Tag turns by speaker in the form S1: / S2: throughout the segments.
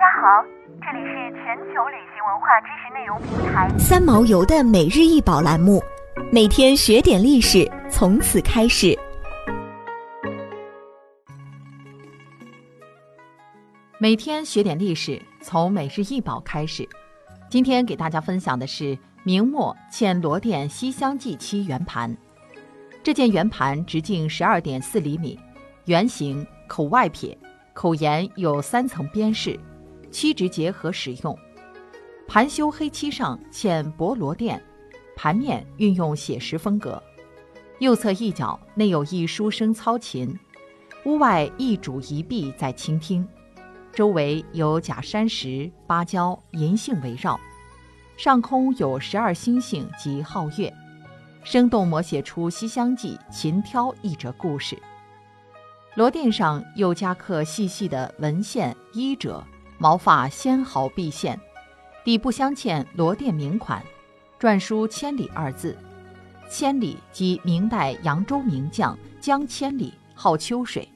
S1: 家好，这里是全球旅行文化知识内容平台
S2: 三毛游的每日一宝栏目，每天学点历史，从此开始。
S3: 每天学点历史，从每日一宝开始。今天给大家分享的是明末嵌罗甸西厢记七圆盘。这件圆盘直径十二点四厘米，圆形，口外撇，口沿有三层边饰，漆直结合使用。盘修黑漆上嵌薄罗甸，盘面运用写实风格。右侧一角内有一书生操琴，屋外一主一婢在倾听，周围有假山石、芭蕉、银杏围绕，上空有十二星星及皓月。生动摹写出《西厢记》琴挑一折故事。罗甸上又加刻细细的纹线、衣褶、毛发纤毫毕现，底部镶嵌罗甸名款，篆书“千里”二字。千里即明代扬州名将江千里，号秋水。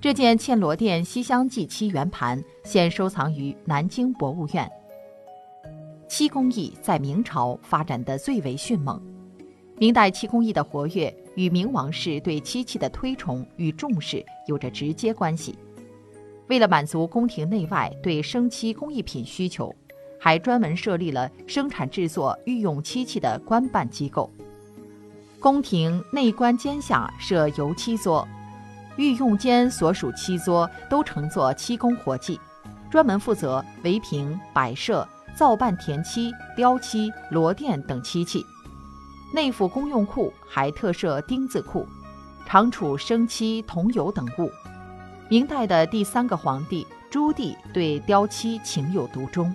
S3: 这件嵌罗甸《西厢记》漆圆盘现收藏于南京博物院。漆工艺在明朝发展的最为迅猛。明代漆工艺的活跃与明王室对漆器的推崇与重视有着直接关系。为了满足宫廷内外对生漆工艺品需求，还专门设立了生产制作御用漆器的官办机构。宫廷内官监下设油漆作，御用监所属漆作都乘坐漆工活计，专门负责围屏、摆设、造办填漆、雕漆、罗甸等漆器。内府公用库还特设钉子库，常储生漆、桐油等物。明代的第三个皇帝朱棣对雕漆情有独钟，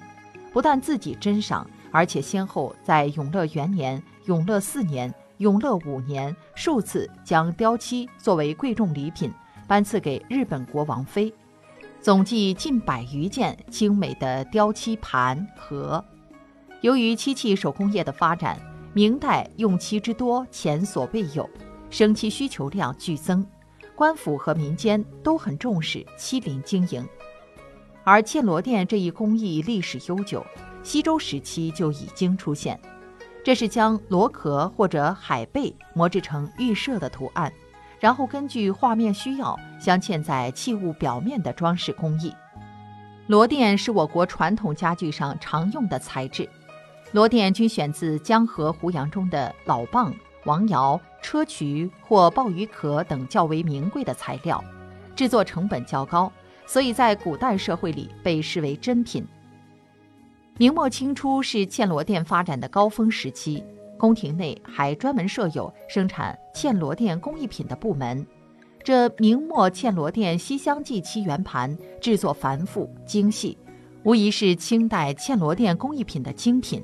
S3: 不但自己珍赏，而且先后在永乐元年、永乐四年、永乐五年数次将雕漆作为贵重礼品颁赐给日本国王妃，总计近百余件精美的雕漆盘盒。由于漆器手工业的发展，明代用漆之多前所未有，生漆需求量剧增，官府和民间都很重视漆林经营。而嵌罗甸这一工艺历史悠久，西周时期就已经出现。这是将螺壳或者海贝磨制成预设的图案，然后根据画面需要镶嵌在器物表面的装饰工艺。螺钿是我国传统家具上常用的材质。螺钿均选自江河湖洋中的老蚌、王瑶、砗磲或鲍鱼壳等较为名贵的材料，制作成本较高，所以在古代社会里被视为珍品。明末清初是嵌罗钿发展的高峰时期，宫廷内还专门设有生产嵌罗钿工艺品的部门。这明末嵌罗钿西厢记漆圆盘制作繁复精细，无疑是清代嵌罗钿工艺品的精品。